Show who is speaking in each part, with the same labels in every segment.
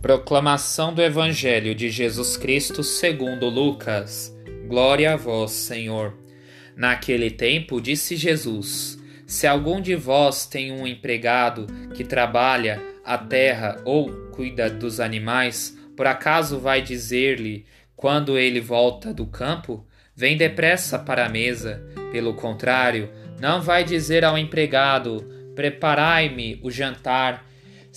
Speaker 1: Proclamação do Evangelho de Jesus Cristo segundo Lucas. Glória a vós, Senhor. Naquele tempo disse Jesus: Se algum de vós tem um empregado que trabalha a terra ou cuida dos animais, por acaso vai dizer-lhe, quando ele volta do campo, vem depressa para a mesa? Pelo contrário, não vai dizer ao empregado: Preparai-me o jantar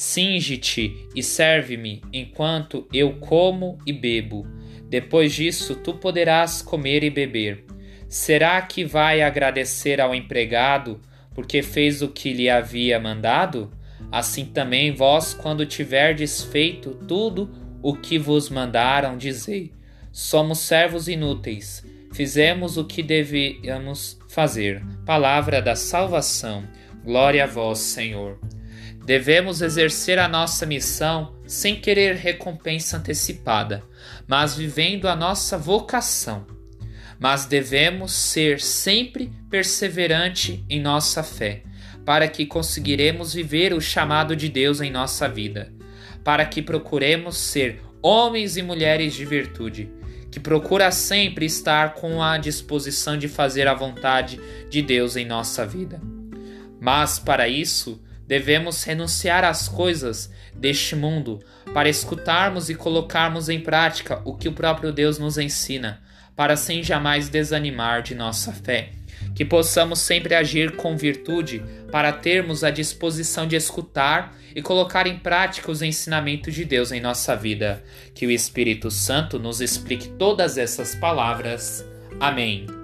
Speaker 1: Singe-te e serve-me enquanto eu como e bebo. Depois disso, tu poderás comer e beber. Será que vai agradecer ao empregado porque fez o que lhe havia mandado? Assim também vós, quando tiverdes feito tudo o que vos mandaram, dizei: Somos servos inúteis, fizemos o que devíamos fazer. Palavra da salvação. Glória a vós, Senhor. Devemos exercer a nossa missão sem querer recompensa antecipada, mas vivendo a nossa vocação. Mas devemos ser sempre perseverante em nossa fé, para que conseguiremos viver o chamado de Deus em nossa vida, para que procuremos ser homens e mulheres de virtude, que procura sempre estar com a disposição de fazer a vontade de Deus em nossa vida. Mas para isso, Devemos renunciar às coisas deste mundo para escutarmos e colocarmos em prática o que o próprio Deus nos ensina, para sem jamais desanimar de nossa fé. Que possamos sempre agir com virtude para termos a disposição de escutar e colocar em prática os ensinamentos de Deus em nossa vida. Que o Espírito Santo nos explique todas essas palavras. Amém.